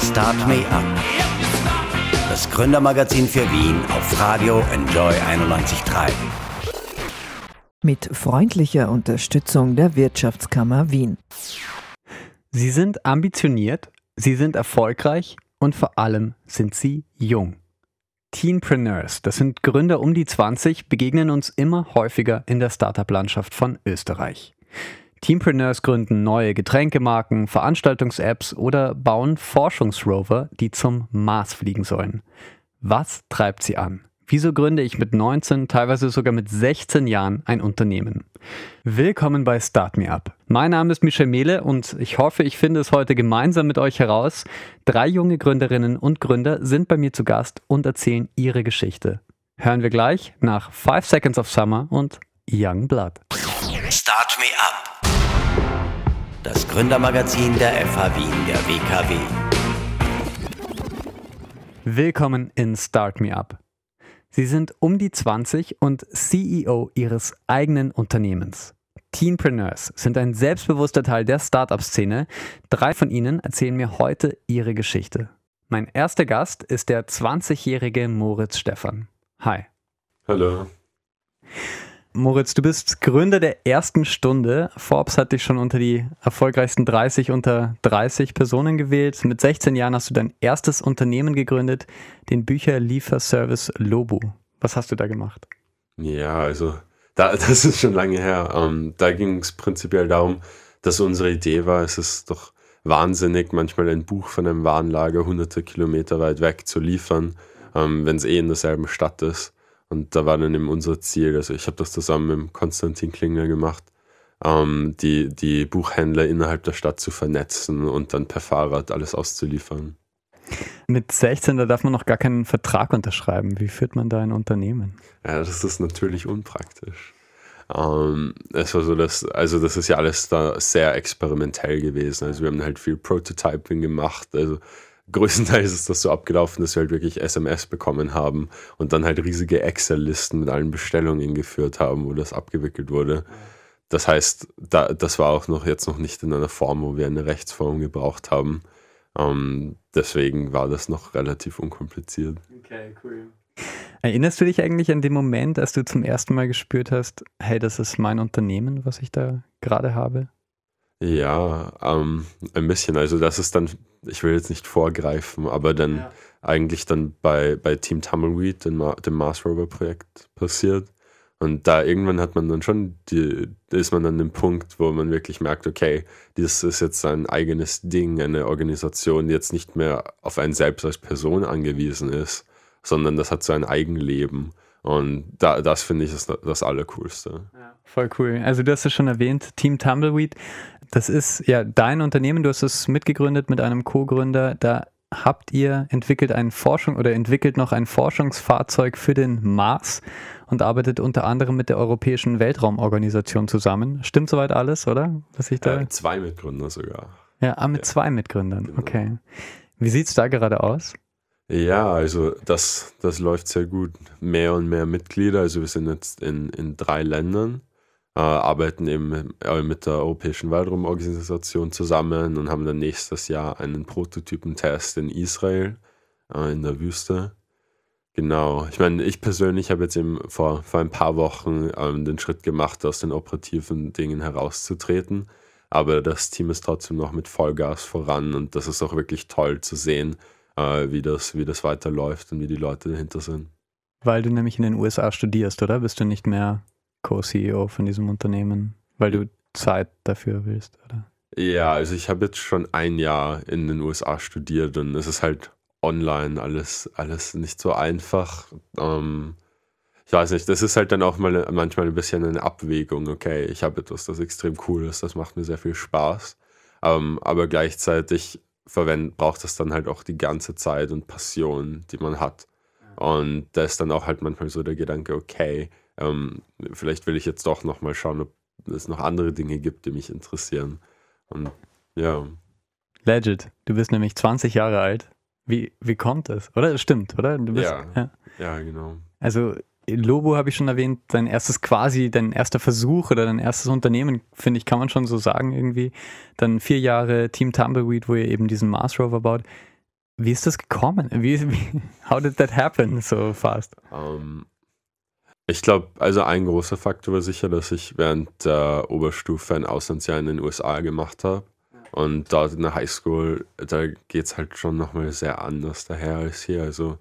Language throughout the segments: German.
Start Me Up. Das Gründermagazin für Wien auf Radio Enjoy 91.3. Mit freundlicher Unterstützung der Wirtschaftskammer Wien. Sie sind ambitioniert, sie sind erfolgreich und vor allem sind sie jung. Teenpreneurs, das sind Gründer um die 20, begegnen uns immer häufiger in der Startup-Landschaft von Österreich. Teampreneurs gründen neue Getränkemarken, Veranstaltungs-Apps oder bauen Forschungsrover, die zum Mars fliegen sollen. Was treibt sie an? Wieso gründe ich mit 19, teilweise sogar mit 16 Jahren ein Unternehmen? Willkommen bei Start Me Up. Mein Name ist Michel Mehle und ich hoffe, ich finde es heute gemeinsam mit euch heraus. Drei junge Gründerinnen und Gründer sind bei mir zu Gast und erzählen ihre Geschichte. Hören wir gleich nach 5 Seconds of Summer und Young Blood. Start Me Up. Das Gründermagazin der FH Wien der WKW. Willkommen in Start Me Up. Sie sind um die 20 und CEO ihres eigenen Unternehmens. Teenpreneurs sind ein selbstbewusster Teil der Startup-Szene. Drei von ihnen erzählen mir heute ihre Geschichte. Mein erster Gast ist der 20-jährige Moritz Stephan. Hi. Hallo. Moritz, du bist Gründer der ersten Stunde. Forbes hat dich schon unter die erfolgreichsten 30 unter 30 Personen gewählt. Mit 16 Jahren hast du dein erstes Unternehmen gegründet, den Bücherlieferservice Lobu. Was hast du da gemacht? Ja, also da, das ist schon lange her. Ähm, da ging es prinzipiell darum, dass unsere Idee war, es ist doch wahnsinnig, manchmal ein Buch von einem Warenlager hunderte Kilometer weit weg zu liefern, ähm, wenn es eh in derselben Stadt ist. Und da war dann eben unser Ziel, also ich habe das zusammen mit Konstantin Klingler gemacht, ähm, die, die Buchhändler innerhalb der Stadt zu vernetzen und dann per Fahrrad alles auszuliefern. Mit 16, da darf man noch gar keinen Vertrag unterschreiben. Wie führt man da ein Unternehmen? Ja, das ist natürlich unpraktisch. Ähm, es war so, dass, also das ist ja alles da sehr experimentell gewesen. Also wir haben halt viel Prototyping gemacht. Also größtenteils ist das so abgelaufen, dass wir halt wirklich SMS bekommen haben und dann halt riesige Excel-Listen mit allen Bestellungen geführt haben, wo das abgewickelt wurde. Das heißt, da, das war auch noch jetzt noch nicht in einer Form, wo wir eine Rechtsform gebraucht haben. Ähm, deswegen war das noch relativ unkompliziert. Okay, cool. Erinnerst du dich eigentlich an den Moment, als du zum ersten Mal gespürt hast, hey, das ist mein Unternehmen, was ich da gerade habe? Ja, ähm, ein bisschen. Also das ist dann, ich will jetzt nicht vorgreifen, aber dann ja. eigentlich dann bei, bei Team Tumbleweed, dem, dem Mars Rover Projekt passiert. Und da irgendwann hat man dann schon, die, ist man an dem Punkt, wo man wirklich merkt, okay, das ist jetzt ein eigenes Ding, eine Organisation, die jetzt nicht mehr auf einen selbst als Person angewiesen ist, sondern das hat so ein Eigenleben. Und da, das finde ich das, das Allercoolste. Ja, voll cool. Also du hast es schon erwähnt, Team Tumbleweed. Das ist ja dein Unternehmen, du hast es mitgegründet mit einem Co-Gründer. Da habt ihr entwickelt ein Forschung oder entwickelt noch ein Forschungsfahrzeug für den Mars und arbeitet unter anderem mit der Europäischen Weltraumorganisation zusammen. Stimmt soweit alles, oder? Was ich da äh, zwei Mitgründer sogar. Ja, ah, mit ja. zwei Mitgründern. Genau. Okay. Wie sieht es da gerade aus? Ja, also das, das läuft sehr gut. Mehr und mehr Mitglieder. Also wir sind jetzt in, in drei Ländern äh, arbeiten eben äh, mit der Europäischen Weltraumorganisation zusammen und haben dann nächstes Jahr einen Prototypentest in Israel, äh, in der Wüste. Genau. Ich meine, ich persönlich habe jetzt eben vor, vor ein paar Wochen ähm, den Schritt gemacht, aus den operativen Dingen herauszutreten. Aber das Team ist trotzdem noch mit Vollgas voran und das ist auch wirklich toll zu sehen, äh, wie, das, wie das weiterläuft und wie die Leute dahinter sind. Weil du nämlich in den USA studierst, oder? Bist du nicht mehr Co-CEO von diesem Unternehmen, weil du Zeit dafür willst, oder? Ja, also ich habe jetzt schon ein Jahr in den USA studiert und es ist halt online alles, alles nicht so einfach. Ähm, ich weiß nicht, das ist halt dann auch mal manchmal ein bisschen eine Abwägung. Okay, ich habe etwas, das extrem cool ist, das macht mir sehr viel Spaß. Ähm, aber gleichzeitig verwend, braucht es dann halt auch die ganze Zeit und Passion, die man hat. Und da ist dann auch halt manchmal so der Gedanke, okay, ähm, vielleicht will ich jetzt doch nochmal schauen, ob es noch andere Dinge gibt, die mich interessieren. Und ja. Legit, du bist nämlich 20 Jahre alt. Wie, wie kommt es? Oder? Stimmt, oder? Bist, ja, ja, ja, genau. Also Lobo habe ich schon erwähnt, dein erstes quasi, dein erster Versuch oder dein erstes Unternehmen, finde ich, kann man schon so sagen irgendwie. Dann vier Jahre Team Tumbleweed, wo ihr eben diesen Mars Rover baut. Wie ist das gekommen? Wie, wie how did that happen so fast? Um, ähm, ich glaube, also ein großer Faktor war sicher, dass ich während der Oberstufe ein Auslandsjahr in den USA gemacht habe. Und dort in der Highschool, da geht es halt schon nochmal sehr anders daher als hier. Also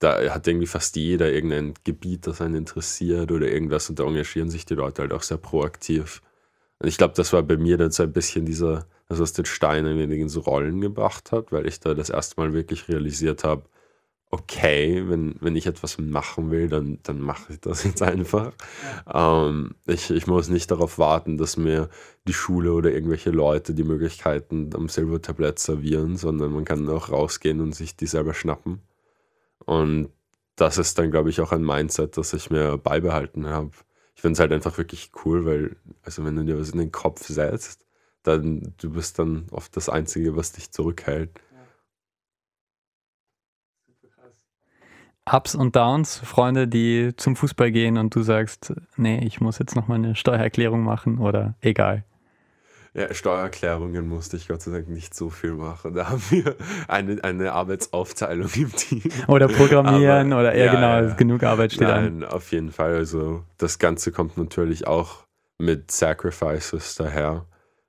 da hat irgendwie fast jeder irgendein Gebiet, das einen interessiert oder irgendwas und da engagieren sich die Leute halt auch sehr proaktiv. Und ich glaube, das war bei mir dann so ein bisschen dieser, also was den Stein ein wenig ins Rollen gebracht hat, weil ich da das erste Mal wirklich realisiert habe, okay, wenn, wenn ich etwas machen will, dann, dann mache ich das jetzt einfach. Ähm, ich, ich muss nicht darauf warten, dass mir die Schule oder irgendwelche Leute die Möglichkeiten am Silbertablett servieren, sondern man kann auch rausgehen und sich die selber schnappen. Und das ist dann, glaube ich, auch ein Mindset, das ich mir beibehalten habe. Ich finde es halt einfach wirklich cool, weil, also wenn du dir was in den Kopf setzt, dann du bist dann oft das Einzige, was dich zurückhält. Ups und Downs, Freunde, die zum Fußball gehen und du sagst, nee, ich muss jetzt noch mal eine Steuererklärung machen oder egal. Ja, Steuererklärungen musste ich Gott sei Dank nicht so viel machen. Da haben wir eine, eine Arbeitsaufteilung im Team. Oder programmieren Aber, oder ja, genau, ja. genug Arbeit steht Nein, an. auf jeden Fall. Also das Ganze kommt natürlich auch mit Sacrifices daher.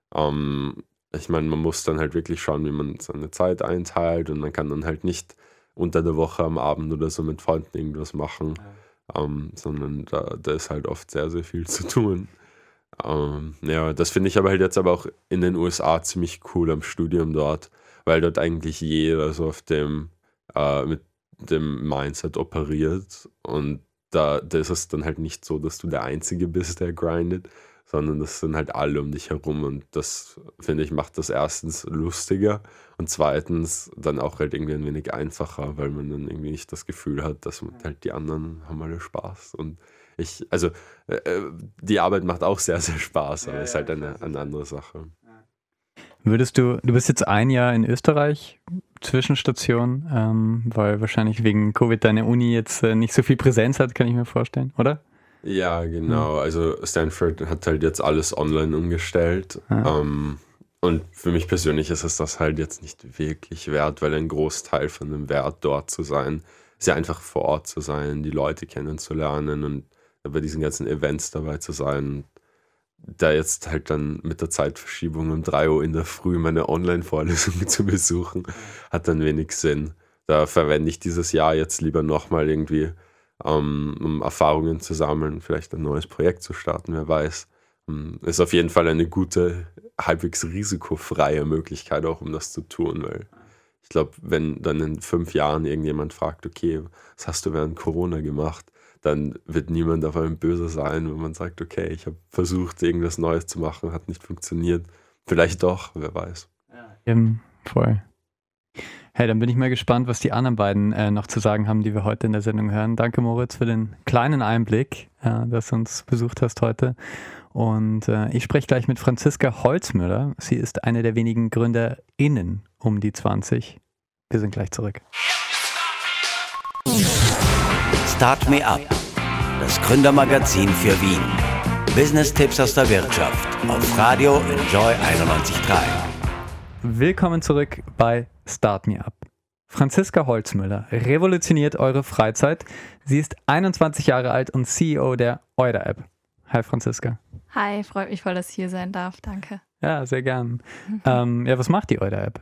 Um, ähm, ich meine, man muss dann halt wirklich schauen, wie man seine Zeit einteilt und man kann dann halt nicht unter der Woche am Abend oder so mit Freunden irgendwas machen, ja. ähm, sondern da, da ist halt oft sehr, sehr viel zu tun. Ähm, ja, das finde ich aber halt jetzt aber auch in den USA ziemlich cool am Studium dort, weil dort eigentlich jeder so auf dem, äh, mit dem Mindset operiert und da, da ist es dann halt nicht so, dass du der Einzige bist, der grindet, sondern das sind halt alle um dich herum und das, finde ich, macht das erstens lustiger und zweitens dann auch halt irgendwie ein wenig einfacher, weil man dann irgendwie nicht das Gefühl hat, dass halt die anderen haben alle Spaß und ich, also äh, äh, die Arbeit macht auch sehr, sehr Spaß, aber ja, ist halt eine, eine andere Sache. Würdest du, du bist jetzt ein Jahr in Österreich, Zwischenstation, ähm, weil wahrscheinlich wegen Covid deine Uni jetzt äh, nicht so viel Präsenz hat, kann ich mir vorstellen, oder? Ja, genau. Also Stanford hat halt jetzt alles online umgestellt. Ja. Ähm, und für mich persönlich ist es das halt jetzt nicht wirklich wert, weil ein Großteil von dem Wert dort zu sein, ist ja einfach vor Ort zu sein, die Leute kennenzulernen und bei diesen ganzen Events dabei zu sein. Da jetzt halt dann mit der Zeitverschiebung um 3 Uhr in der Früh meine Online-Vorlesung zu besuchen, hat dann wenig Sinn. Da verwende ich dieses Jahr jetzt lieber nochmal irgendwie, um, um Erfahrungen zu sammeln, vielleicht ein neues Projekt zu starten, wer weiß. Um, ist auf jeden Fall eine gute, halbwegs risikofreie Möglichkeit auch, um das zu tun, weil ich glaube, wenn dann in fünf Jahren irgendjemand fragt, okay, was hast du während Corona gemacht? dann wird niemand auf einem böse sein, wenn man sagt, okay, ich habe versucht, irgendwas Neues zu machen, hat nicht funktioniert. Vielleicht doch, wer weiß. Ja, voll. Hey, dann bin ich mal gespannt, was die anderen beiden äh, noch zu sagen haben, die wir heute in der Sendung hören. Danke, Moritz, für den kleinen Einblick, äh, dass du uns besucht hast heute. Und äh, ich spreche gleich mit Franziska Holzmüller. Sie ist eine der wenigen GründerInnen um die 20. Wir sind gleich zurück. Start Me Up, das Gründermagazin für Wien. Business-Tipps aus der Wirtschaft auf Radio Enjoy 91.3. Willkommen zurück bei Start Me Up. Franziska Holzmüller revolutioniert eure Freizeit. Sie ist 21 Jahre alt und CEO der Euda App. Hi Franziska. Hi, freut mich voll, dass ich hier sein darf. Danke. Ja, sehr gern. ähm, ja, was macht die Euda App?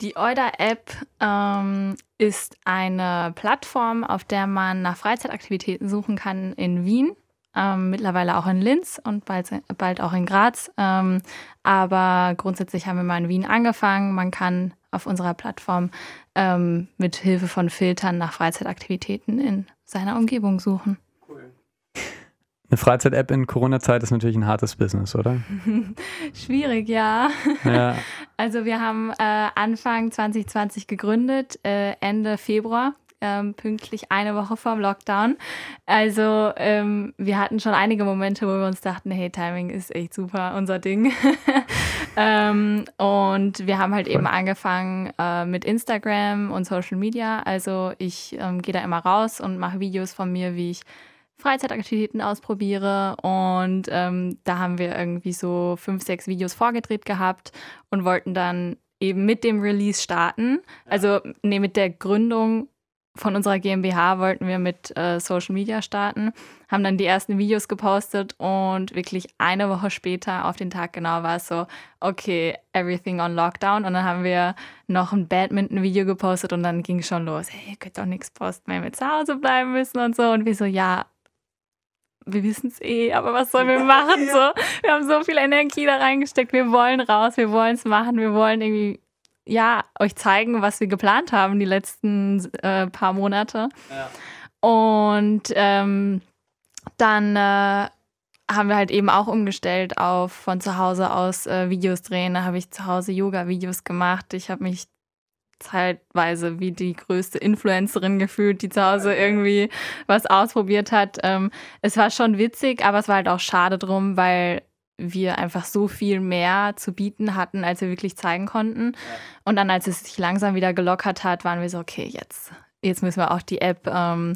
Die Euda-App ähm, ist eine Plattform, auf der man nach Freizeitaktivitäten suchen kann in Wien, ähm, mittlerweile auch in Linz und bald, bald auch in Graz. Ähm, aber grundsätzlich haben wir mal in Wien angefangen. Man kann auf unserer Plattform ähm, mit Hilfe von Filtern nach Freizeitaktivitäten in seiner Umgebung suchen. Eine Freizeit-App in Corona-Zeit ist natürlich ein hartes Business, oder? Schwierig, ja. ja. Also wir haben äh, Anfang 2020 gegründet, äh, Ende Februar. Ähm, pünktlich eine Woche vorm Lockdown. Also ähm, wir hatten schon einige Momente, wo wir uns dachten, hey, Timing ist echt super, unser Ding. ähm, und wir haben halt Voll. eben angefangen äh, mit Instagram und Social Media. Also ich ähm, gehe da immer raus und mache Videos von mir, wie ich Freizeitaktivitäten ausprobiere. Und ähm, da haben wir irgendwie so fünf, sechs Videos vorgedreht gehabt und wollten dann eben mit dem Release starten. Also nee, mit der Gründung von unserer GmbH wollten wir mit äh, Social Media starten, haben dann die ersten Videos gepostet und wirklich eine Woche später auf den Tag genau war es so, okay, everything on Lockdown. Und dann haben wir noch ein Badminton-Video gepostet und dann ging es schon los, hey, ihr könnt doch nichts posten, wenn wir zu Hause bleiben müssen und so. Und wir so, ja, wir wissen es eh, aber was sollen wir machen? so, wir haben so viel Energie da reingesteckt, wir wollen raus, wir wollen es machen, wir wollen irgendwie ja, euch zeigen, was wir geplant haben die letzten äh, paar Monate. Ja. Und ähm, dann äh, haben wir halt eben auch umgestellt auf von zu Hause aus äh, Videos drehen. Da habe ich zu Hause Yoga-Videos gemacht. Ich habe mich zeitweise wie die größte Influencerin gefühlt, die zu Hause irgendwie was ausprobiert hat. Ähm, es war schon witzig, aber es war halt auch schade drum, weil wir einfach so viel mehr zu bieten hatten, als wir wirklich zeigen konnten. Und dann, als es sich langsam wieder gelockert hat, waren wir so, okay, jetzt, jetzt müssen wir auch die App ähm,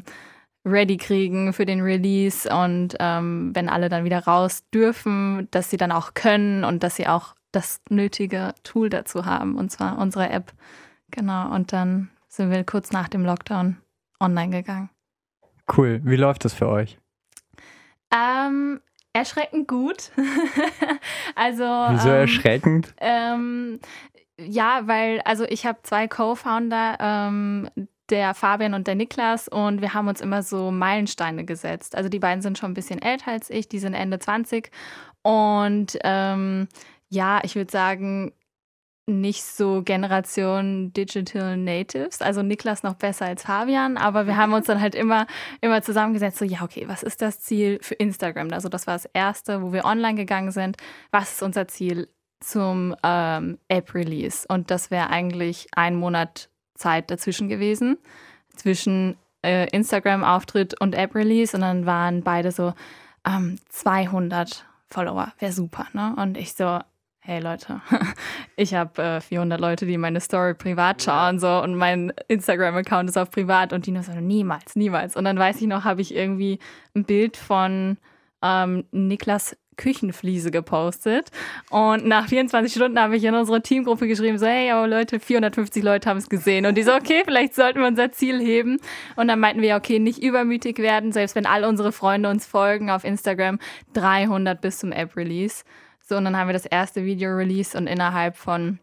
ready kriegen für den Release und ähm, wenn alle dann wieder raus dürfen, dass sie dann auch können und dass sie auch das nötige Tool dazu haben, und zwar unsere App. Genau, und dann sind wir kurz nach dem Lockdown online gegangen. Cool. Wie läuft das für euch? Ähm, erschreckend gut. also. Wieso ähm, erschreckend? Ähm, ja, weil, also ich habe zwei Co-Founder, ähm, der Fabian und der Niklas, und wir haben uns immer so Meilensteine gesetzt. Also die beiden sind schon ein bisschen älter als ich, die sind Ende 20. Und ähm, ja, ich würde sagen, nicht so Generation Digital Natives, also Niklas noch besser als Fabian, aber wir haben uns dann halt immer, immer zusammengesetzt, so ja, okay, was ist das Ziel für Instagram? Also das war das Erste, wo wir online gegangen sind. Was ist unser Ziel zum ähm, App-Release? Und das wäre eigentlich ein Monat Zeit dazwischen gewesen, zwischen äh, Instagram-Auftritt und App-Release. Und dann waren beide so ähm, 200 Follower, wäre super, ne? Und ich so, hey Leute, ich habe äh, 400 Leute, die meine Story privat schauen so. Und mein Instagram-Account ist auf privat. Und die nur so, niemals, niemals. Und dann weiß ich noch, habe ich irgendwie ein Bild von ähm, Niklas Küchenfliese gepostet. Und nach 24 Stunden habe ich in unsere Teamgruppe geschrieben, so hey, aber Leute, 450 Leute haben es gesehen. Und die so, okay, vielleicht sollten wir unser Ziel heben. Und dann meinten wir, okay, nicht übermütig werden, selbst wenn all unsere Freunde uns folgen auf Instagram, 300 bis zum App-Release. So, und dann haben wir das erste Video released und innerhalb von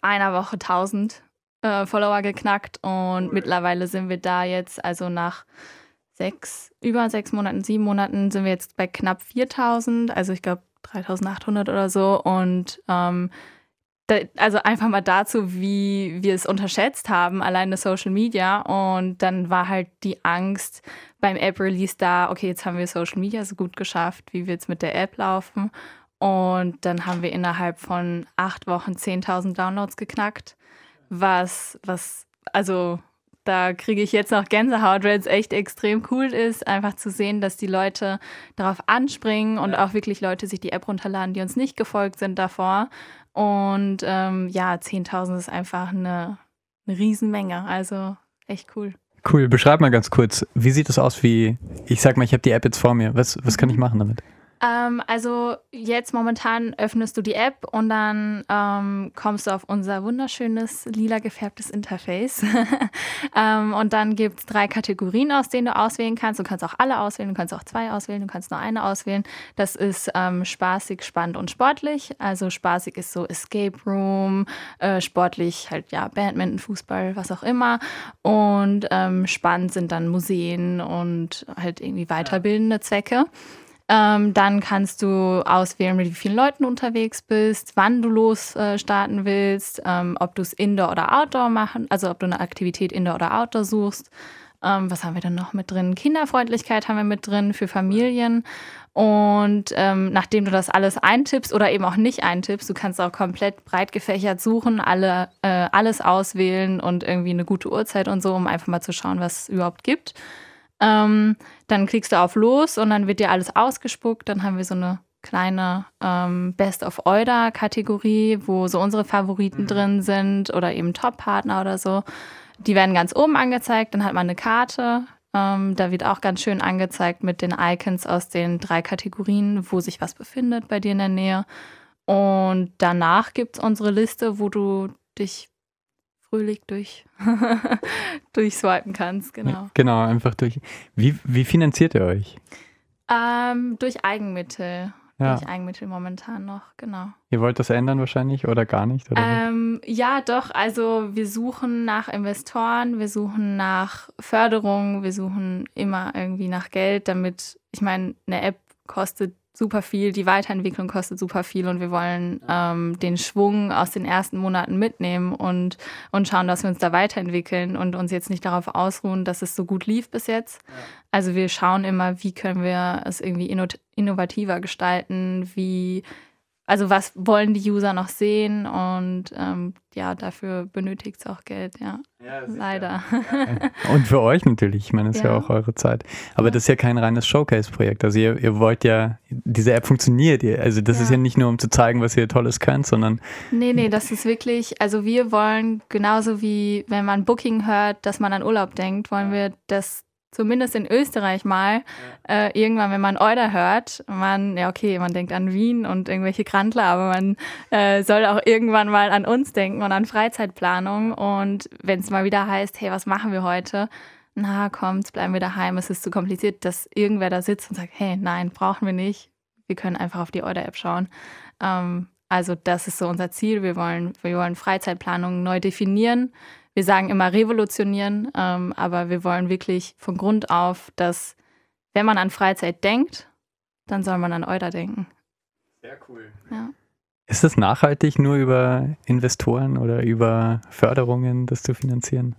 einer Woche 1000 äh, Follower geknackt. Und mittlerweile sind wir da jetzt, also nach sechs, über sechs Monaten, sieben Monaten sind wir jetzt bei knapp 4000, also ich glaube 3800 oder so. Und ähm, da, also einfach mal dazu, wie wir es unterschätzt haben, alleine Social Media. Und dann war halt die Angst beim App-Release da, okay, jetzt haben wir Social Media so gut geschafft, wie wird es mit der App laufen? Und dann haben wir innerhalb von acht Wochen 10.000 Downloads geknackt, was, was, also da kriege ich jetzt noch Gänsehaut, weil es echt extrem cool ist, einfach zu sehen, dass die Leute darauf anspringen und auch wirklich Leute sich die App runterladen, die uns nicht gefolgt sind davor. Und ähm, ja, 10.000 ist einfach eine, eine Riesenmenge, also echt cool. Cool, beschreib mal ganz kurz, wie sieht es aus, wie, ich sag mal, ich habe die App jetzt vor mir, was, was kann ich machen damit? Ähm, also jetzt momentan öffnest du die App und dann ähm, kommst du auf unser wunderschönes lila gefärbtes Interface. ähm, und dann gibt es drei Kategorien, aus denen du auswählen kannst. Du kannst auch alle auswählen, du kannst auch zwei auswählen, du kannst nur eine auswählen. Das ist ähm, spaßig, spannend und sportlich. Also spaßig ist so Escape Room, äh, sportlich halt ja Badminton, Fußball, was auch immer. Und ähm, spannend sind dann Museen und halt irgendwie weiterbildende Zwecke. Ähm, dann kannst du auswählen, mit wie vielen Leuten du unterwegs bist, wann du losstarten äh, willst, ähm, ob du es Indoor oder Outdoor machen, also ob du eine Aktivität Indoor oder Outdoor suchst. Ähm, was haben wir dann noch mit drin? Kinderfreundlichkeit haben wir mit drin für Familien. Und ähm, nachdem du das alles eintippst oder eben auch nicht eintippst, du kannst auch komplett breit gefächert suchen, alle, äh, alles auswählen und irgendwie eine gute Uhrzeit und so, um einfach mal zu schauen, was es überhaupt gibt. Ähm, dann klickst du auf Los und dann wird dir alles ausgespuckt. Dann haben wir so eine kleine ähm, Best of Order Kategorie, wo so unsere Favoriten mhm. drin sind oder eben Top-Partner oder so. Die werden ganz oben angezeigt. Dann hat man eine Karte. Ähm, da wird auch ganz schön angezeigt mit den Icons aus den drei Kategorien, wo sich was befindet bei dir in der Nähe. Und danach gibt es unsere Liste, wo du dich fröhlich durch, durchswipen kannst, genau. Genau, einfach durch. Wie, wie finanziert ihr euch? Ähm, durch Eigenmittel. Ja. Durch Eigenmittel momentan noch, genau. Ihr wollt das ändern wahrscheinlich oder gar nicht? Oder Ähm, ja, doch. Also wir suchen nach Investoren, wir suchen nach Förderung, wir suchen immer irgendwie nach Geld, damit, ich meine, eine App kostet super viel, die Weiterentwicklung kostet super viel und wir wollen ähm, den Schwung aus den ersten Monaten mitnehmen und, und schauen, dass wir uns da weiterentwickeln und uns jetzt nicht darauf ausruhen, dass es so gut lief bis jetzt. Also wir schauen immer, wie können wir es irgendwie inno innovativer gestalten, wie also was wollen die User noch sehen und ähm, ja, dafür benötigt es auch Geld, ja. Leider. Und für euch natürlich, ich meine, das ist ja, Ja. auch eure Zeit. Aber das ist ja kein reines Showcase-Projekt. Also ihr, ihr wollt ja, diese App funktioniert. Ihr, also das Ja. ist ja nicht nur, um zu zeigen, was ihr Tolles könnt, sondern Nee, nee, das ist wirklich, also wir wollen genauso wie wenn man Booking hört, dass man an Urlaub denkt, wollen wir das zumindest in Österreich mal äh, irgendwann, wenn man Euder hört, man, ja okay, man denkt an Wien und irgendwelche Krantler, aber man äh, soll auch irgendwann mal an uns denken und an Freizeitplanung und wenn es mal wieder heißt, hey, was machen wir heute? Na, kommt, bleiben wir daheim, es ist zu kompliziert, dass irgendwer da sitzt und sagt, hey, nein, brauchen wir nicht. Wir können einfach auf die Euder-App schauen. Ähm, also das ist so unser Ziel. Wir wollen, wir wollen Freizeitplanung neu definieren. Wir sagen immer revolutionieren, ähm, aber wir wollen wirklich von Grund auf, dass wenn man an Freizeit denkt, dann soll man an Euder denken. Sehr cool. Ja. Ist es nachhaltig nur über Investoren oder über Förderungen, das zu finanzieren?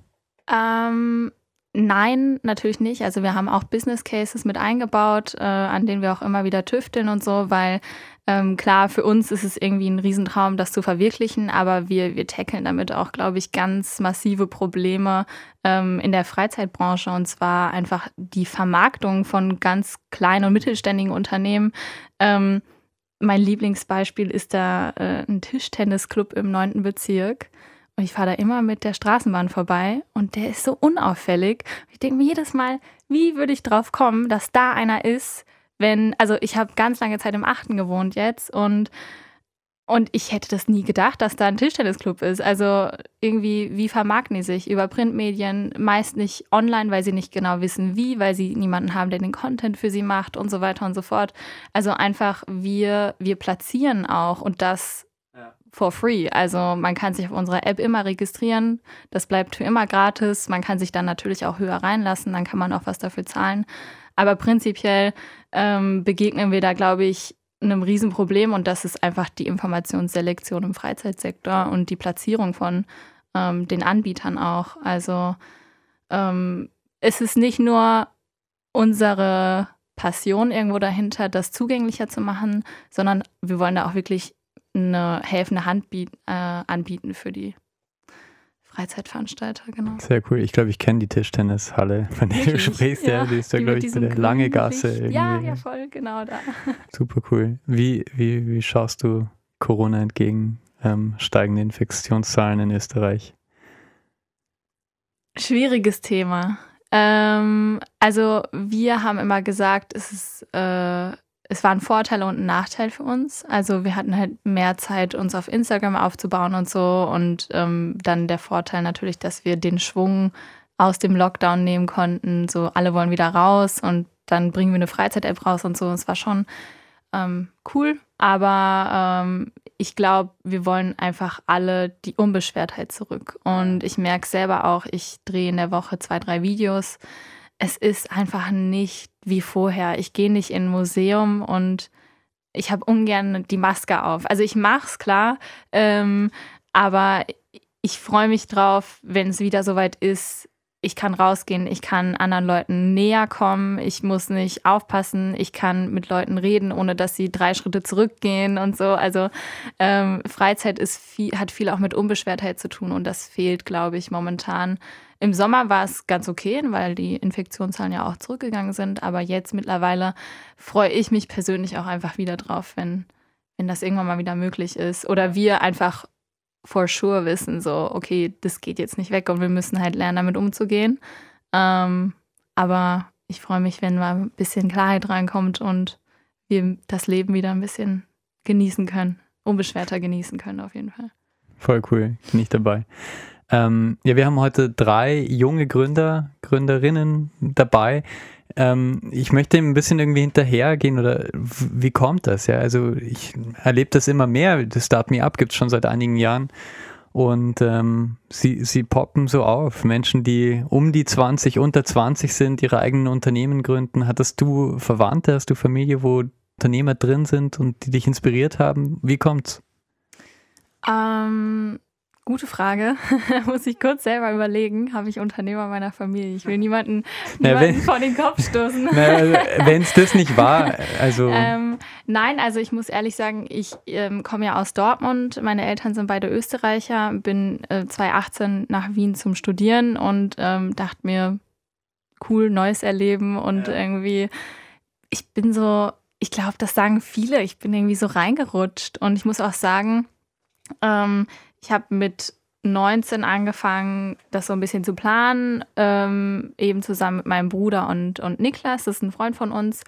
Ähm, nein, natürlich nicht. Also wir haben auch Business Cases mit eingebaut, äh, an denen wir auch immer wieder tüfteln und so, weil ähm, klar, für uns ist es irgendwie ein Riesentraum, das zu verwirklichen, aber wir, wir tackeln damit auch, glaube ich, ganz massive Probleme ähm, in der Freizeitbranche und zwar einfach die Vermarktung von ganz kleinen und mittelständigen Unternehmen. Ähm, mein Lieblingsbeispiel ist da äh, ein Tischtennisclub im 9. Bezirk. Und ich fahre da immer mit der Straßenbahn vorbei und der ist so unauffällig. Ich denke mir jedes Mal, wie würde ich drauf kommen, dass da einer ist, wenn, also ich habe ganz lange Zeit im Achten gewohnt jetzt und, und ich hätte das nie gedacht, dass da ein Tischtennisclub ist. Also irgendwie, wie vermarkten die sich? Über Printmedien, meist nicht online, weil sie nicht genau wissen, wie, weil sie niemanden haben, der den Content für sie macht und so weiter und so fort. Also einfach, wir, wir platzieren auch und das for free. Also man kann sich auf unserer App immer registrieren. Das bleibt für immer gratis. Man kann sich dann natürlich auch höher reinlassen. Dann kann man auch was dafür zahlen. Aber prinzipiell ähm, begegnen wir da, glaube ich, einem Riesenproblem und das ist einfach die Informationsselektion im Freizeitsektor und die Platzierung von ähm, den Anbietern auch. Also ähm, es ist nicht nur unsere Passion irgendwo dahinter, das zugänglicher zu machen, sondern wir wollen da auch wirklich eine helfende Hand biet, äh, anbieten für die Freizeitveranstalter, genau. Sehr cool. Ich glaube, ich kenne die Tischtennishalle, von der du sprichst. Ja, die ist da, die glaube ich, der Lange Gasse. Irgendwie. Ja, ja, voll, genau da. Super cool. Wie, wie, wie schaust du Corona entgegen? Ähm, steigende Infektionszahlen in Österreich? Schwieriges Thema. Ähm, also wir haben immer gesagt, es ist, äh, es war ein Vorteil und ein Nachteil für uns. Also wir hatten halt mehr Zeit, uns auf Instagram aufzubauen und so. Und ähm, dann der Vorteil natürlich, dass wir den Schwung aus dem Lockdown nehmen konnten. So alle wollen wieder raus und dann bringen wir eine Freizeit-App raus und so. Es war schon ähm, cool. Aber ähm, ich glaube, wir wollen einfach alle die Unbeschwertheit zurück. Und ich merke selber auch, ich drehe in der Woche zwei, drei Videos. Es ist einfach nicht wie vorher. Ich gehe nicht in ein Museum und ich habe ungern die Maske auf. Also ich mache es klar, ähm, aber ich freue mich drauf, wenn es wieder soweit ist. Ich kann rausgehen, ich kann anderen Leuten näher kommen, ich muss nicht aufpassen, ich kann mit Leuten reden, ohne dass sie drei Schritte zurückgehen und so. Also ähm, Freizeit ist viel, hat viel auch mit Unbeschwertheit zu tun und das fehlt, glaube ich, momentan. Im Sommer war es ganz okay, weil die Infektionszahlen ja auch zurückgegangen sind, aber jetzt mittlerweile freue ich mich persönlich auch einfach wieder drauf, wenn, wenn das irgendwann mal wieder möglich ist. Oder wir einfach for sure wissen, so, okay, das geht jetzt nicht weg und wir müssen halt lernen, damit umzugehen. Ähm, aber ich freue mich, wenn mal ein bisschen Klarheit reinkommt und wir das Leben wieder ein bisschen genießen können, unbeschwerter genießen können auf jeden Fall. Voll cool, bin ich dabei. Ähm, ja, wir haben heute drei junge Gründer, Gründerinnen dabei. Ähm, ich möchte ein bisschen irgendwie hinterhergehen oder wie kommt das? Ja, also ich erlebe das immer mehr. Das Start Me Up gibt es schon seit einigen Jahren. Und ähm, sie, sie poppen so auf. Menschen, die um die 20, unter 20 sind, ihre eigenen Unternehmen gründen. Hattest du Verwandte, hast du Familie, wo Unternehmer drin sind und die dich inspiriert haben? Wie kommt's? Ähm, Gute Frage. Muss ich kurz selber überlegen. Habe ich Unternehmer meiner Familie? Ich will niemanden, niemanden ja, vor den Kopf stoßen. Wenn es das nicht war, also. Ähm, nein, also ich muss ehrlich sagen, ich ähm, komme ja aus Dortmund. Meine Eltern sind beide Österreicher. Bin äh, 2018 nach Wien zum Studieren und ähm, dachte mir, cool, neues Erleben und ja. irgendwie, ich bin so, ich glaube, das sagen viele. Ich bin irgendwie so reingerutscht und ich muss auch sagen, ähm, ich habe mit 19 angefangen, das so ein bisschen zu planen, ähm, eben zusammen mit meinem Bruder und, und Niklas, das ist ein Freund von uns.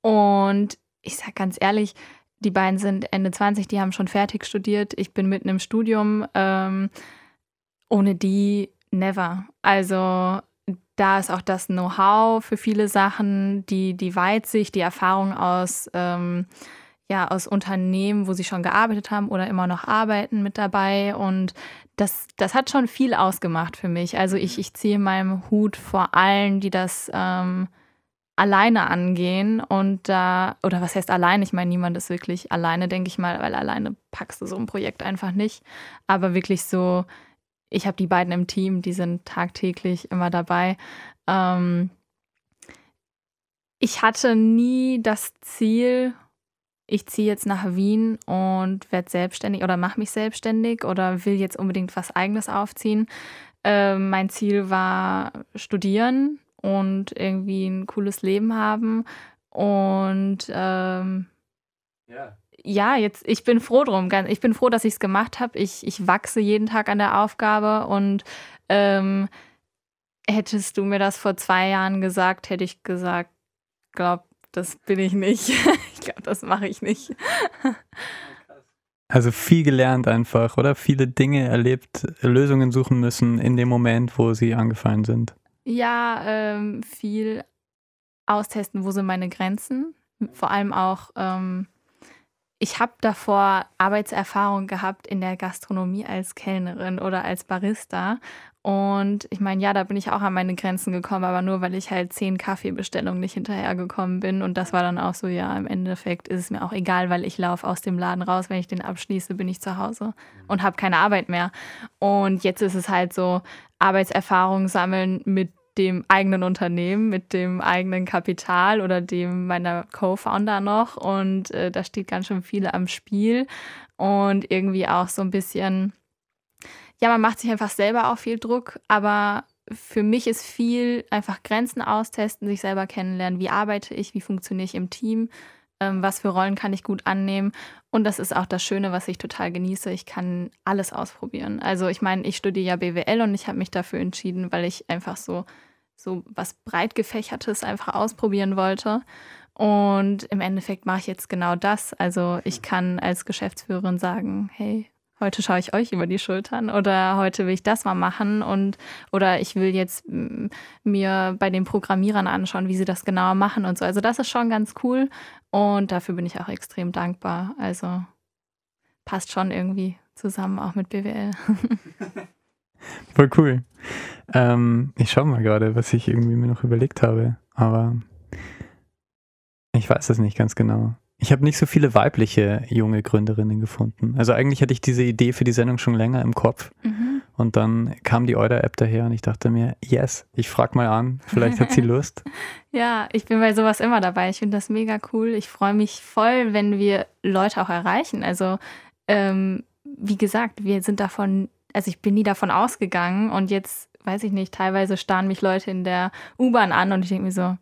Und ich sage ganz ehrlich, die beiden sind Ende 20, die haben schon fertig studiert. Ich bin mitten im Studium. Ähm, ohne die never. Also da ist auch das Know-how für viele Sachen, die, die Weitsicht, die Erfahrung aus ähm, ja aus Unternehmen, wo sie schon gearbeitet haben oder immer noch arbeiten mit dabei. Und das, das hat schon viel ausgemacht für mich. Also ich, ich ziehe meinem Hut vor allen, die das ähm, alleine angehen. Und da, oder was heißt alleine? Ich meine, niemand ist wirklich alleine, denke ich mal, weil alleine packst du so ein Projekt einfach nicht. Aber wirklich so, ich habe die beiden im Team, die sind tagtäglich immer dabei. Ähm, ich hatte nie das Ziel, ich ziehe jetzt nach Wien und werde selbstständig oder mache mich selbstständig oder will jetzt unbedingt was eigenes aufziehen. Äh, mein Ziel war studieren und irgendwie ein cooles Leben haben. Und ähm, ja. ja, jetzt, ich bin froh drum. Ich bin froh, dass ich es gemacht habe. Ich, ich wachse jeden Tag an der Aufgabe und ähm, hättest du mir das vor zwei Jahren gesagt, hätte ich gesagt, glaub, das bin ich nicht. ich glaube, das mache ich nicht. Also viel gelernt einfach, oder? Viele Dinge erlebt, Lösungen suchen müssen in dem Moment, wo sie angefallen sind. Ja, ähm, viel austesten, wo sind meine Grenzen. Vor allem auch, ähm, ich habe davor Arbeitserfahrung gehabt in der Gastronomie als Kellnerin oder als Barista und ich meine, ja, da bin ich auch an meine Grenzen gekommen, aber nur weil ich halt zehn Kaffeebestellungen nicht hinterhergekommen bin. Und das war dann auch so, ja, im Endeffekt ist es mir auch egal, weil ich laufe aus dem Laden raus. Wenn ich den abschließe, bin ich zu Hause und habe keine Arbeit mehr. Und jetzt ist es halt so, Arbeitserfahrung sammeln mit dem eigenen Unternehmen, mit dem eigenen Kapital oder dem meiner Co-Founder noch. Und äh, da steht ganz schön viel am Spiel. Und irgendwie auch so ein bisschen ja, man macht sich einfach selber auch viel Druck, aber für mich ist viel einfach Grenzen austesten, sich selber kennenlernen. Wie arbeite ich? Wie funktioniere ich im Team? Ähm, was für Rollen kann ich gut annehmen? Und das ist auch das Schöne, was ich total genieße. Ich kann alles ausprobieren. Also ich meine, ich studiere ja BWL und ich habe mich dafür entschieden, weil ich einfach so, so was breit gefächertes einfach ausprobieren wollte. Und im Endeffekt mache ich jetzt genau das. Also ich kann als Geschäftsführerin sagen, hey, heute schaue ich euch über die Schultern oder heute will ich das mal machen und oder ich will jetzt mir bei den Programmierern anschauen, wie sie das genauer machen und so. Also das ist schon ganz cool und dafür bin ich auch extrem dankbar. Also passt schon irgendwie zusammen auch mit BWL. Voll cool. Ähm, ich schaue mal gerade, was ich irgendwie mir noch überlegt habe, aber ich weiß es nicht ganz genau. Ich habe nicht so viele weibliche junge Gründerinnen gefunden. Also eigentlich hatte ich diese Idee für die Sendung schon länger im Kopf. Mhm. Und dann kam die Euler-App daher und ich dachte mir, yes, ich frage mal an, vielleicht hat sie Lust. ja, ich bin bei sowas immer dabei. Ich finde das mega cool. Ich freue mich voll, wenn wir Leute auch erreichen. Also, ähm, wie gesagt, wir sind davon, also ich bin nie davon ausgegangen und jetzt, weiß ich nicht, teilweise starren mich Leute in der U-Bahn an und ich denke mir so,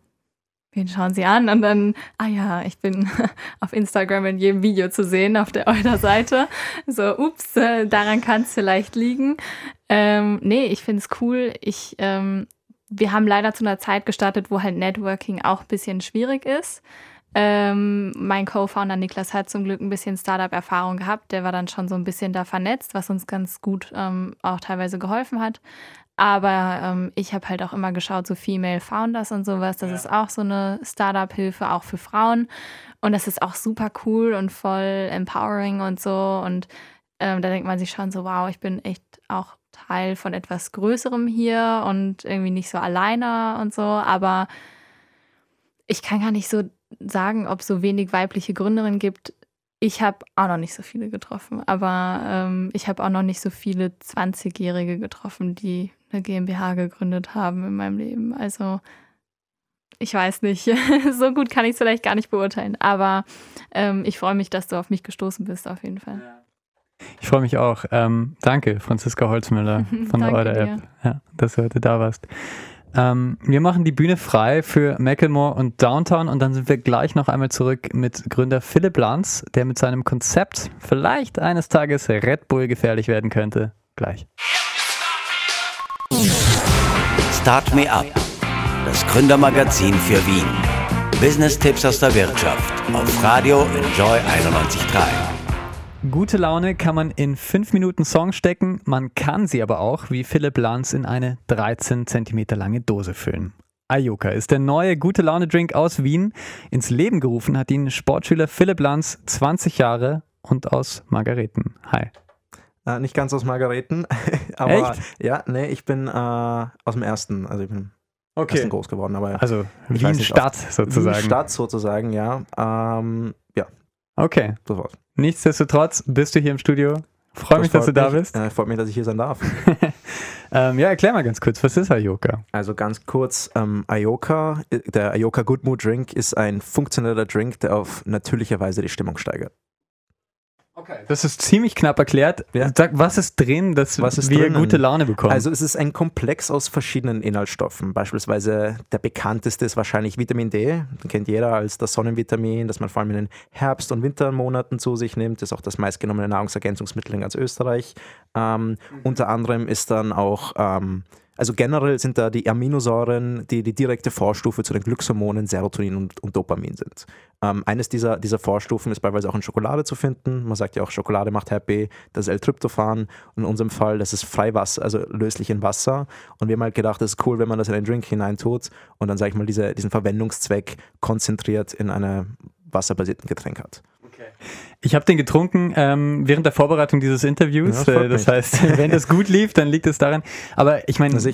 wen schauen Sie an? Und dann, ah ja, ich bin auf Instagram in jedem Video zu sehen auf der eurer Seite. So, ups, äh, daran kann es vielleicht liegen. Ähm, nee, ich finde es cool. Ich ähm, wir haben leider zu einer Zeit gestartet, wo halt Networking auch ein bisschen schwierig ist. Ähm, mein Co-Founder Niklas hat zum Glück ein bisschen Startup-Erfahrung gehabt. Der war dann schon so ein bisschen da vernetzt, was uns ganz gut ähm, auch teilweise geholfen hat. Aber ähm, ich habe halt auch immer geschaut, so Female Founders und sowas. Das ja. ist auch so eine Startup-Hilfe, auch für Frauen. Und das ist auch super cool und voll empowering und so. Und ähm, da denkt man sich schon so, wow, ich bin echt auch Teil von etwas Größerem hier und irgendwie nicht so alleine und so. Aber ich kann gar nicht so sagen, ob es so wenig weibliche Gründerinnen gibt. Ich habe auch noch nicht so viele getroffen, aber ähm, ich habe auch noch nicht so viele 20-Jährige getroffen, die eine GmbH gegründet haben in meinem Leben. Also ich weiß nicht, so gut kann ich es vielleicht gar nicht beurteilen, aber ähm, ich freue mich, dass du auf mich gestoßen bist, auf jeden Fall. Ich freue mich auch. Ähm, danke, Franziska Holzmüller von der Euler App, ja, dass du heute da warst. Ähm, wir machen die Bühne frei für Macklemore und Downtown und dann sind wir gleich noch einmal zurück mit Gründer Philipp Lanz, der mit seinem Konzept vielleicht eines Tages Red Bull gefährlich werden könnte. Gleich. Start Me Up, das Gründermagazin für Wien. Business-Tipps aus der Wirtschaft auf Radio Enjoy 91.3. Gute Laune kann man in 5 Minuten Song stecken, man kann sie aber auch, wie Philipp Lanz, in eine 13 cm lange Dose füllen. Ayoka ist der neue Gute Laune Drink aus Wien. Ins Leben gerufen hat ihn Sportschüler Philipp Lanz, 20 Jahre und aus Margareten. Hi. Äh, nicht ganz aus Margareten, aber Echt? ja, nee, ich bin äh, aus dem ersten, also ich bin okay. ersten groß geworden, aber also Wien Stadt sozusagen. Wien Stadt sozusagen, ja. Ähm, ja. Okay. Das war's. Nichtsdestotrotz bist du hier im Studio. Freue mich, dass du da bist. Äh, freut mich, dass ich hier sein darf. ähm, ja, erklär mal ganz kurz, was ist Ayoka? Also ganz kurz, ähm, Ayoka, der Ayoka Good Mood Drink ist ein funktioneller Drink, der auf natürliche Weise die Stimmung steigert. Okay. Das ist ziemlich knapp erklärt. Ja. Sag, was ist drin, dass ist wir drinnen? gute Laune bekommen? Also es ist ein Komplex aus verschiedenen Inhaltsstoffen. Beispielsweise der bekannteste ist wahrscheinlich Vitamin D. Den kennt jeder als das Sonnenvitamin, das man vor allem in den Herbst- und Wintermonaten zu sich nimmt. Das ist auch das meistgenommene Nahrungsergänzungsmittel in ganz Österreich. Ähm, mhm. Unter anderem ist dann auch ähm, also generell sind da die Aminosäuren, die die direkte Vorstufe zu den Glückshormonen Serotonin und, und Dopamin sind. Ähm, eines dieser, dieser Vorstufen ist beispielsweise auch in Schokolade zu finden. Man sagt ja auch, Schokolade macht happy. Das ist L-Tryptophan. Und in unserem Fall, das ist Freiwasser, also löslich in Wasser. Und wir haben halt gedacht, das ist cool, wenn man das in einen Drink hineintut und dann, sage ich mal, diese, diesen Verwendungszweck konzentriert in einem wasserbasierten Getränk hat. Ich habe den getrunken ähm, während der Vorbereitung dieses Interviews. Ja, das, äh, das heißt, wenn das gut lief, dann liegt es daran. Aber ich meine, also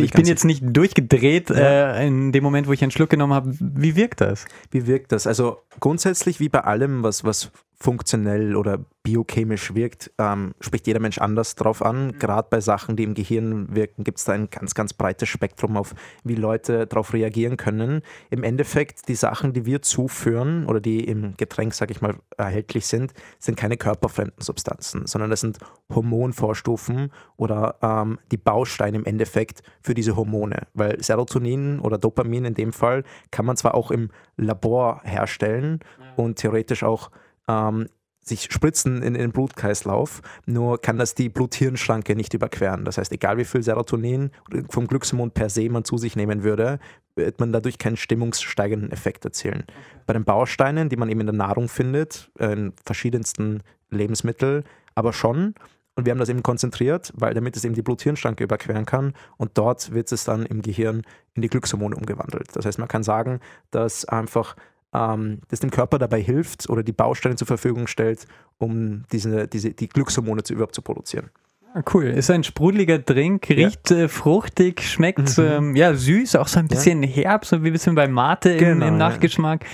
ich bin jetzt nicht durchgedreht ja. äh, in dem Moment, wo ich einen Schluck genommen habe. Wie wirkt das? Wie wirkt das? Also grundsätzlich wie bei allem, was, was funktionell oder biochemisch wirkt, ähm, spricht jeder Mensch anders drauf an. Mhm. Gerade bei Sachen, die im Gehirn wirken, gibt es da ein ganz, ganz breites Spektrum auf, wie Leute darauf reagieren können. Im Endeffekt, die Sachen, die wir zuführen oder die im Getränk, sage ich mal, erhältlich sind, sind keine körperfremden Substanzen, sondern das sind Hormonvorstufen oder ähm, die Bausteine im Endeffekt für diese Hormone. Weil Serotonin oder Dopamin in dem Fall kann man zwar auch im Labor herstellen und theoretisch auch ähm, sich spritzen in, in den Blutkreislauf, nur kann das die Blut-Hirn-Schranke nicht überqueren. Das heißt, egal wie viel Serotonin vom Glückshormon per se man zu sich nehmen würde, wird man dadurch keinen stimmungssteigenden Effekt erzielen. Bei den Bausteinen, die man eben in der Nahrung findet, in verschiedensten Lebensmitteln, aber schon. Und wir haben das eben konzentriert, weil damit es eben die Blut-Hirn-Schranke überqueren kann und dort wird es dann im Gehirn in die Glückshormone umgewandelt. Das heißt, man kann sagen, dass einfach ähm, das dem Körper dabei hilft oder die Bausteine zur Verfügung stellt, um diese, diese, die Glückshormone zu, überhaupt zu produzieren. Ah, cool, ist ein sprudeliger Drink, riecht ja. äh, fruchtig, schmeckt mhm. ähm, ja süß, auch so ein bisschen ja. herb, so wie ein bisschen bei Mate genau, im, im, Nachgeschmack.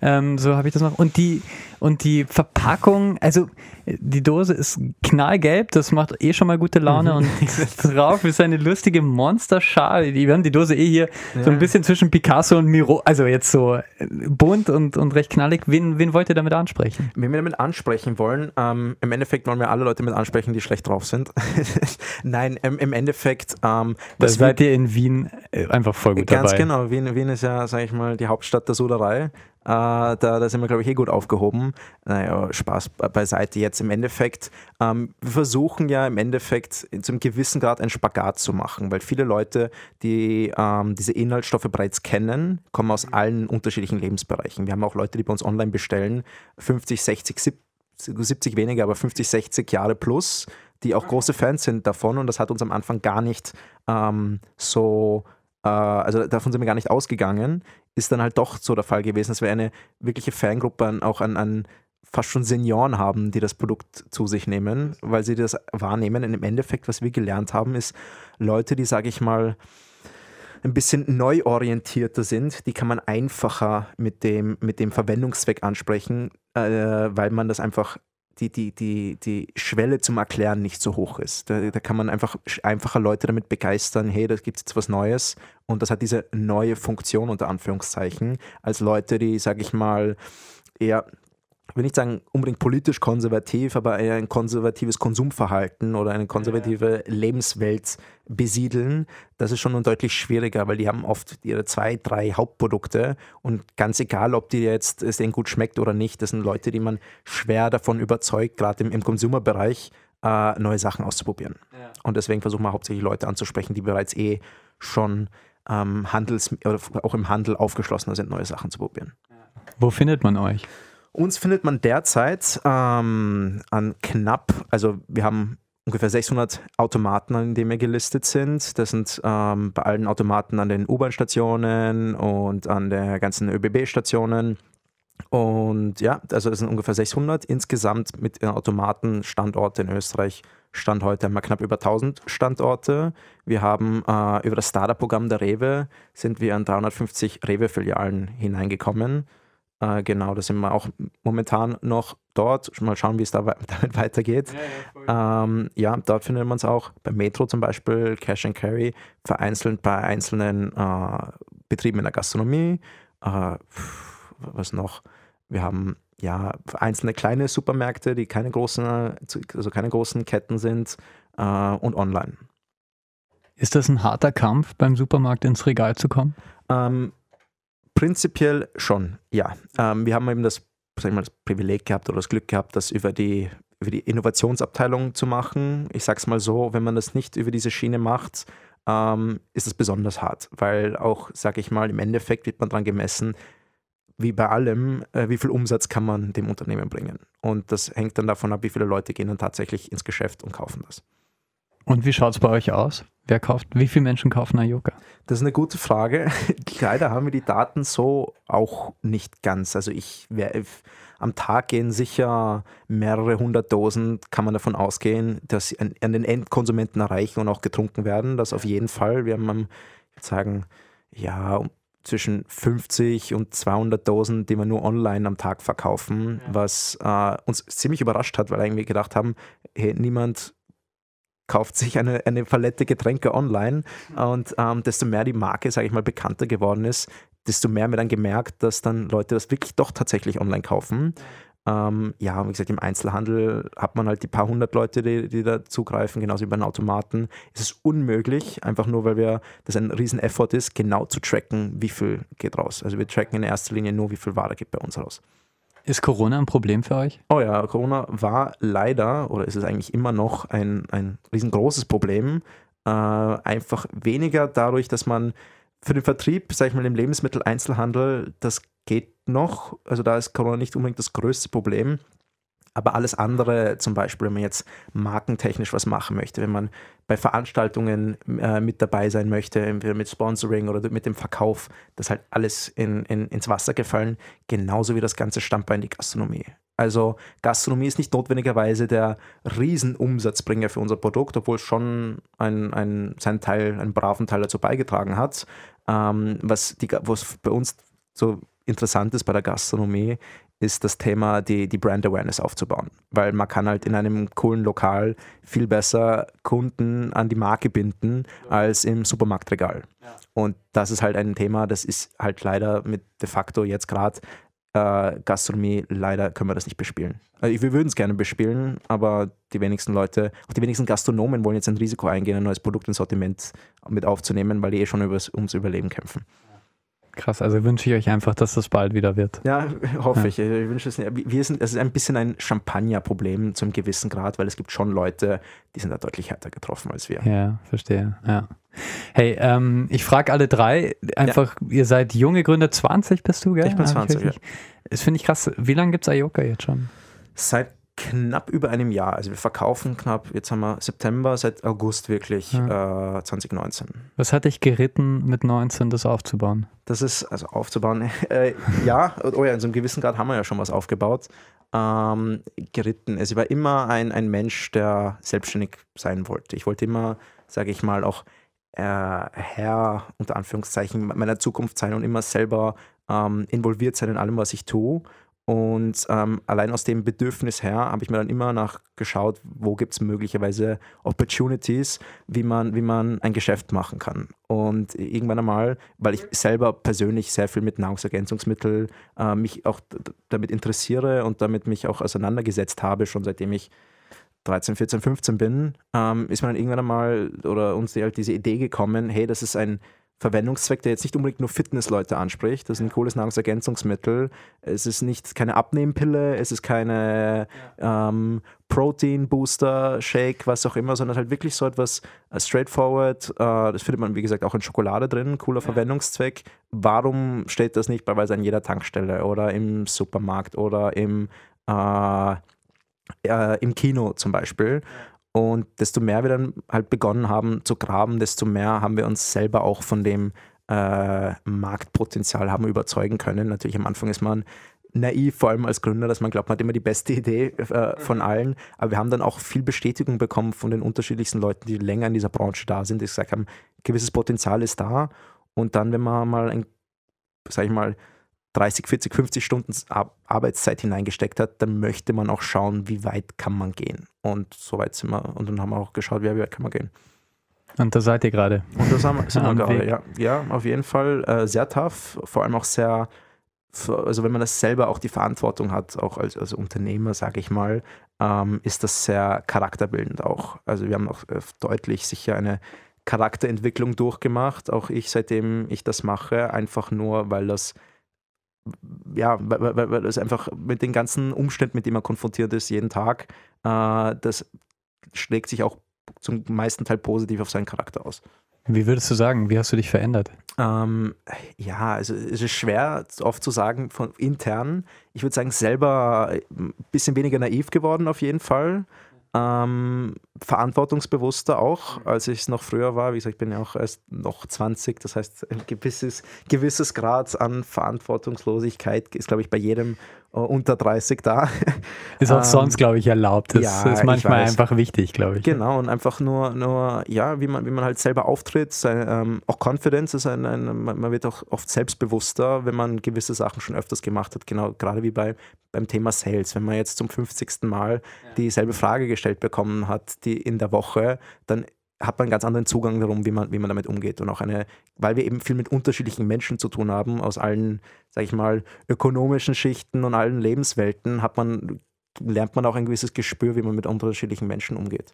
Ja. Ähm, so habe ich das noch. Und die, und die Verpackung, also die Dose ist knallgelb, das macht eh schon mal gute Laune und drauf ist eine lustige Monsterschale. Wir haben die Dose eh hier so ein bisschen zwischen Picasso und Miro, also jetzt so äh, bunt und, und recht knallig. Wen, wen wollt ihr damit ansprechen? Wen wir damit ansprechen wollen, ähm, im Endeffekt wollen wir alle Leute mit ansprechen, die schlecht drauf sind. Nein, im, im Endeffekt. Ähm, da seid ihr in Wien äh, einfach voll gut ganz dabei. Ganz genau, Wien, Wien ist ja, sag ich mal, die Hauptstadt der Soderei. da, da sind wir, glaube ich, eh gut aufgehoben. Naja, Spaß beiseite jetzt im Endeffekt. Ähm, wir versuchen ja im Endeffekt zu einem gewissen Grad einen Spagat zu machen, weil viele Leute, die ähm, diese Inhaltsstoffe bereits kennen, kommen aus allen unterschiedlichen Lebensbereichen. Wir haben auch Leute, die bei uns online bestellen, 50, 60, 70 70 weniger, aber 50, 60 Jahre plus, die auch große Fans sind davon und das hat uns am Anfang gar nicht ähm, so, äh, also davon sind wir gar nicht ausgegangen, ist dann halt doch so der Fall gewesen, dass wir eine wirkliche Fangruppe auch an, an fast schon Senioren haben, die das Produkt zu sich nehmen, weil sie das wahrnehmen. Und im Endeffekt, was wir gelernt haben, ist Leute, die, sage ich mal, ein bisschen neu orientierter sind, die kann man einfacher mit dem, mit dem Verwendungszweck ansprechen, äh, weil man das einfach die, die, die, die Schwelle zum Erklären nicht so hoch ist. Da, da kann man einfach einfacher Leute damit begeistern, hey, da gibt es jetzt was Neues und das hat diese neue Funktion unter Anführungszeichen, als Leute, die, sag ich mal, eher ich will nicht sagen unbedingt politisch konservativ, aber eher ein konservatives Konsumverhalten oder eine konservative Lebenswelt besiedeln, das ist schon deutlich schwieriger, weil die haben oft ihre zwei, drei Hauptprodukte und ganz egal, ob die jetzt es denen gut schmeckt oder nicht, das sind Leute, die man schwer davon überzeugt, gerade im, im Consumer-Bereich äh, neue Sachen auszuprobieren. Ja. Und deswegen versuchen wir hauptsächlich Leute anzusprechen, die bereits eh schon ähm, Handels oder auch im Handel aufgeschlossener sind, neue Sachen zu probieren. Wo findet man euch? Uns findet man derzeit ähm, an knapp, also wir haben ungefähr 600 Automaten, an denen wir gelistet sind. Das sind ähm, bei allen Automaten an den U-Bahn-Stationen und an der ganzen ÖBB-Stationen. Und ja, also es sind ungefähr 600 insgesamt mit Automaten Standorte in Österreich. Stand heute haben wir knapp über 1000 Standorte. Wir haben äh, über das Startup-Programm der Rewe sind wir an 350 Rewe-Filialen hineingekommen. Äh, genau, da sind wir auch momentan noch dort. Mal schauen, wie es da damit weitergeht. Ja, ja, ähm, ja dort findet man es auch bei Metro zum Beispiel, Cash and Carry, vereinzelt bei einzelnen äh, Betrieben in der Gastronomie. Äh, was noch? Wir haben ja einzelne kleine Supermärkte, die keine großen, also keine großen Ketten sind äh, und online. Ist das ein harter Kampf, beim Supermarkt ins Regal zu kommen? Ähm, Prinzipiell schon, ja. Ähm, wir haben eben das, sag ich mal, das Privileg gehabt oder das Glück gehabt, das über die, über die Innovationsabteilung zu machen. Ich sag's mal so, wenn man das nicht über diese Schiene macht, ähm, ist es besonders hart, weil auch, sag ich mal, im Endeffekt wird man daran gemessen, wie bei allem, äh, wie viel Umsatz kann man dem Unternehmen bringen. Und das hängt dann davon ab, wie viele Leute gehen dann tatsächlich ins Geschäft und kaufen das. Und wie schaut es bei euch aus? Wer kauft, wie viele Menschen kaufen Ayoka? Das ist eine gute Frage. Leider haben wir die Daten so auch nicht ganz. Also ich wär, am Tag gehen sicher mehrere hundert Dosen, kann man davon ausgehen, dass sie an, an den Endkonsumenten erreichen und auch getrunken werden. Das auf jeden Fall. Wir haben, ich würde sagen, ja, zwischen 50 und 200 Dosen, die wir nur online am Tag verkaufen, ja. was äh, uns ziemlich überrascht hat, weil wir gedacht haben, hey, niemand kauft sich eine, eine Palette Getränke online und ähm, desto mehr die Marke, sage ich mal, bekannter geworden ist, desto mehr haben wir dann gemerkt, dass dann Leute das wirklich doch tatsächlich online kaufen. Ähm, ja, wie gesagt, im Einzelhandel hat man halt die paar hundert Leute, die, die da zugreifen, genauso wie bei den Automaten. Es ist unmöglich, einfach nur weil wir, das ein riesen Effort ist, genau zu tracken, wie viel geht raus. Also wir tracken in erster Linie nur, wie viel Ware geht bei uns raus. Ist Corona ein Problem für euch? Oh ja, Corona war leider oder ist es eigentlich immer noch ein, ein riesengroßes Problem. Äh, einfach weniger dadurch, dass man für den Vertrieb, sag ich mal, im Lebensmitteleinzelhandel, das geht noch. Also da ist Corona nicht unbedingt das größte Problem. Aber alles andere, zum Beispiel, wenn man jetzt markentechnisch was machen möchte, wenn man bei Veranstaltungen äh, mit dabei sein möchte, entweder mit Sponsoring oder mit dem Verkauf, das ist halt alles in, in, ins Wasser gefallen, genauso wie das ganze Standbein die Gastronomie. Also Gastronomie ist nicht notwendigerweise der Riesenumsatzbringer für unser Produkt, obwohl es schon ein, ein, seinen Teil, einen braven Teil dazu beigetragen hat. Ähm, was, die, was bei uns so interessant ist bei der Gastronomie, ist das Thema, die, die Brand Awareness aufzubauen. Weil man kann halt in einem coolen Lokal viel besser Kunden an die Marke binden als im Supermarktregal. Ja. Und das ist halt ein Thema, das ist halt leider mit de facto jetzt gerade äh, Gastronomie, leider können wir das nicht bespielen. Also wir würden es gerne bespielen, aber die wenigsten Leute, auch die wenigsten Gastronomen wollen jetzt ein Risiko eingehen, ein neues Produkt ins Sortiment mit aufzunehmen, weil die eh schon übers, ums Überleben kämpfen. Krass, also wünsche ich euch einfach, dass das bald wieder wird. Ja, hoffe ja. ich. Ich wünsche es nicht. Wir sind, es ist ein bisschen ein Champagner-Problem zu einem gewissen Grad, weil es gibt schon Leute, die sind da deutlich härter getroffen als wir. Ja, verstehe. Ja. Hey, ähm, ich frage alle drei, einfach, ja. ihr seid junge Gründer, 20 bist du, gell? Ich bin 20, ja. Das finde ich krass. Wie lange gibt es Ayoka jetzt schon? Seit knapp über einem Jahr. Also wir verkaufen knapp, jetzt haben wir September, seit August wirklich ja. äh, 2019. Was hat dich geritten, mit 19 das aufzubauen? Das ist, also aufzubauen, äh, ja, oh ja, in so einem gewissen Grad haben wir ja schon was aufgebaut. Ähm, geritten. Also ich war immer ein, ein Mensch, der selbstständig sein wollte. Ich wollte immer, sage ich mal, auch äh, Herr, unter Anführungszeichen, meiner Zukunft sein und immer selber ähm, involviert sein in allem, was ich tue. Und ähm, allein aus dem Bedürfnis her habe ich mir dann immer nachgeschaut, wo gibt es möglicherweise Opportunities, wie man, wie man ein Geschäft machen kann. Und irgendwann einmal, weil ich selber persönlich sehr viel mit Nahrungsergänzungsmitteln äh, mich auch damit interessiere und damit mich auch auseinandergesetzt habe, schon seitdem ich 13, 14, 15 bin, ähm, ist mir dann irgendwann einmal oder uns halt diese Idee gekommen, hey, das ist ein Verwendungszweck, der jetzt nicht unbedingt nur Fitnessleute anspricht. Das ist ein cooles Nahrungsergänzungsmittel. Es ist nicht keine Abnehmpille, es ist keine ja. ähm, Protein Booster, Shake, was auch immer, sondern halt wirklich so etwas uh, straightforward. Uh, das findet man, wie gesagt, auch in Schokolade drin. Cooler ja. Verwendungszweck. Warum steht das nicht beispielsweise an jeder Tankstelle oder im Supermarkt oder im, äh, äh, im Kino zum Beispiel? Und desto mehr wir dann halt begonnen haben zu graben, desto mehr haben wir uns selber auch von dem äh, Marktpotenzial haben überzeugen können. Natürlich am Anfang ist man naiv, vor allem als Gründer, dass man glaubt, man hat immer die beste Idee äh, von mhm. allen. Aber wir haben dann auch viel Bestätigung bekommen von den unterschiedlichsten Leuten, die länger in dieser Branche da sind, die gesagt haben, gewisses Potenzial ist da. Und dann, wenn man mal ein, sag ich mal, 30, 40, 50 Stunden Arbeitszeit hineingesteckt hat, dann möchte man auch schauen, wie weit kann man gehen. Und so weit sind wir, und dann haben wir auch geschaut, wie weit kann man gehen. Und da seid ihr gerade. Und da sind wir, sind wir gerade, ja. Ja, auf jeden Fall äh, sehr tough, vor allem auch sehr, also wenn man das selber auch die Verantwortung hat, auch als, als Unternehmer, sage ich mal, ähm, ist das sehr charakterbildend auch. Also wir haben auch äh, deutlich sicher eine Charakterentwicklung durchgemacht, auch ich, seitdem ich das mache, einfach nur, weil das ja, weil, weil, weil es einfach mit den ganzen Umständen, mit denen man konfrontiert ist, jeden Tag, äh, das schlägt sich auch zum meisten Teil positiv auf seinen Charakter aus. Wie würdest du sagen, wie hast du dich verändert? Ähm, ja, also es ist schwer oft zu sagen von intern. Ich würde sagen, selber ein bisschen weniger naiv geworden auf jeden Fall. Ähm, verantwortungsbewusster auch, als ich es noch früher war. Wie gesagt, ich bin ja auch erst noch 20, das heißt, ein gewisses, gewisses Grad an Verantwortungslosigkeit ist, glaube ich, bei jedem unter 30 da. Ist auch ähm, sonst, glaube ich, erlaubt. Das ja, ist manchmal einfach wichtig, glaube ich. Genau, und einfach nur, nur ja, wie man, wie man halt selber auftritt. Sein, ähm, auch Confidence ist ein, ein, man wird auch oft selbstbewusster, wenn man gewisse Sachen schon öfters gemacht hat. Genau, gerade wie bei, beim Thema Sales. Wenn man jetzt zum 50. Mal ja. dieselbe Frage gestellt bekommen hat, die in der Woche, dann hat man einen ganz anderen Zugang darum, wie man, wie man damit umgeht. Und auch eine, weil wir eben viel mit unterschiedlichen Menschen zu tun haben, aus allen, sag ich mal, ökonomischen Schichten und allen Lebenswelten, hat man, lernt man auch ein gewisses Gespür, wie man mit unterschiedlichen Menschen umgeht.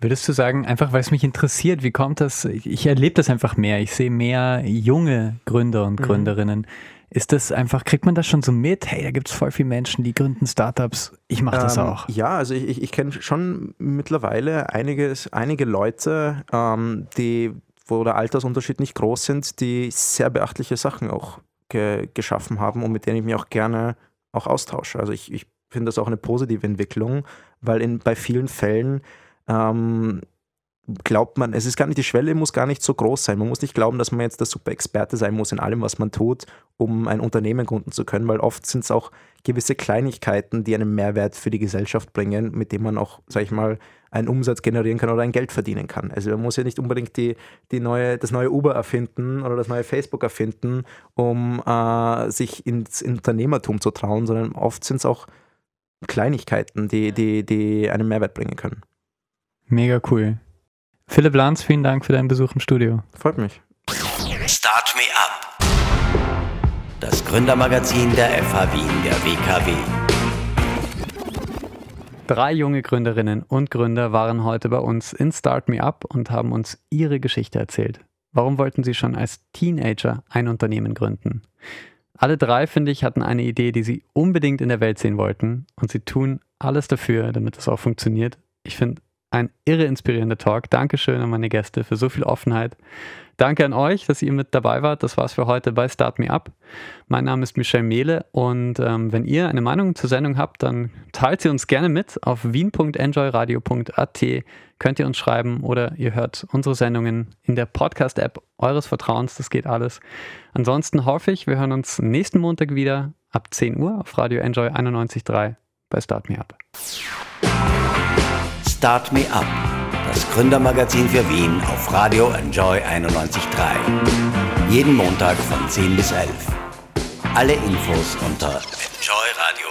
Würdest du sagen, einfach weil es mich interessiert, wie kommt das? Ich, ich erlebe das einfach mehr. Ich sehe mehr junge Gründer und mhm. Gründerinnen. Mhm ist das einfach, kriegt man das schon so mit? Hey, da gibt es voll viele Menschen, die gründen Startups. Ich mache das ähm, auch. Ja, also ich, ich kenne schon mittlerweile einiges, einige Leute, ähm, die, wo der Altersunterschied nicht groß sind, die sehr beachtliche Sachen auch ge geschaffen haben und mit denen ich mich auch gerne auch austausche. Also ich, ich finde das auch eine positive Entwicklung, weil in, bei vielen Fällen ähm, glaubt man, es ist gar nicht, die Schwelle muss gar nicht so groß sein. Man muss nicht glauben, dass man jetzt der super Experte sein muss in allem, was man tut, um ein Unternehmen gründen zu können, weil oft sind es auch gewisse Kleinigkeiten, die einen Mehrwert für die Gesellschaft bringen, mit dem man auch, sag ich mal, einen Umsatz generieren kann oder ein Geld verdienen kann. Also man muss ja nicht unbedingt die, die neue, das neue Uber erfinden oder das neue Facebook erfinden, um äh, sich ins Unternehmertum zu trauen, sondern oft sind es auch Kleinigkeiten, die, die, die einen Mehrwert bringen können. Mega cool. Philipp Lanz, vielen Dank für deinen Besuch im Studio. Freut mich. Start Me Up. Das Gründermagazin der FH Wien der WKW. Drei junge Gründerinnen und Gründer waren heute bei uns in Start Me Up und haben uns ihre Geschichte erzählt. Warum wollten sie schon als Teenager ein Unternehmen gründen? Alle drei, finde ich, hatten eine Idee, die sie unbedingt in der Welt sehen wollten und sie tun alles dafür, damit es auch funktioniert. Ich finde ein irre inspirierender Talk. Dankeschön an meine Gäste für so viel Offenheit. Danke an euch, dass ihr mit dabei wart. Das war's für heute bei Start Me Up. Mein Name ist Michel Mehle und ähm, wenn ihr eine Meinung zur Sendung habt, dann teilt sie uns gerne mit. Auf wien.enjoyradio.at könnt ihr uns schreiben oder ihr hört unsere Sendungen in der Podcast-App eures Vertrauens. Das geht alles. Ansonsten hoffe ich, wir hören uns nächsten Montag wieder ab 10 Uhr auf Radio Enjoy 91.3 bei Start Me Up. Start Me Up, das Gründermagazin für Wien auf Radio Enjoy 91.3. Jeden Montag von 10 bis 11. Alle Infos unter enjoyradio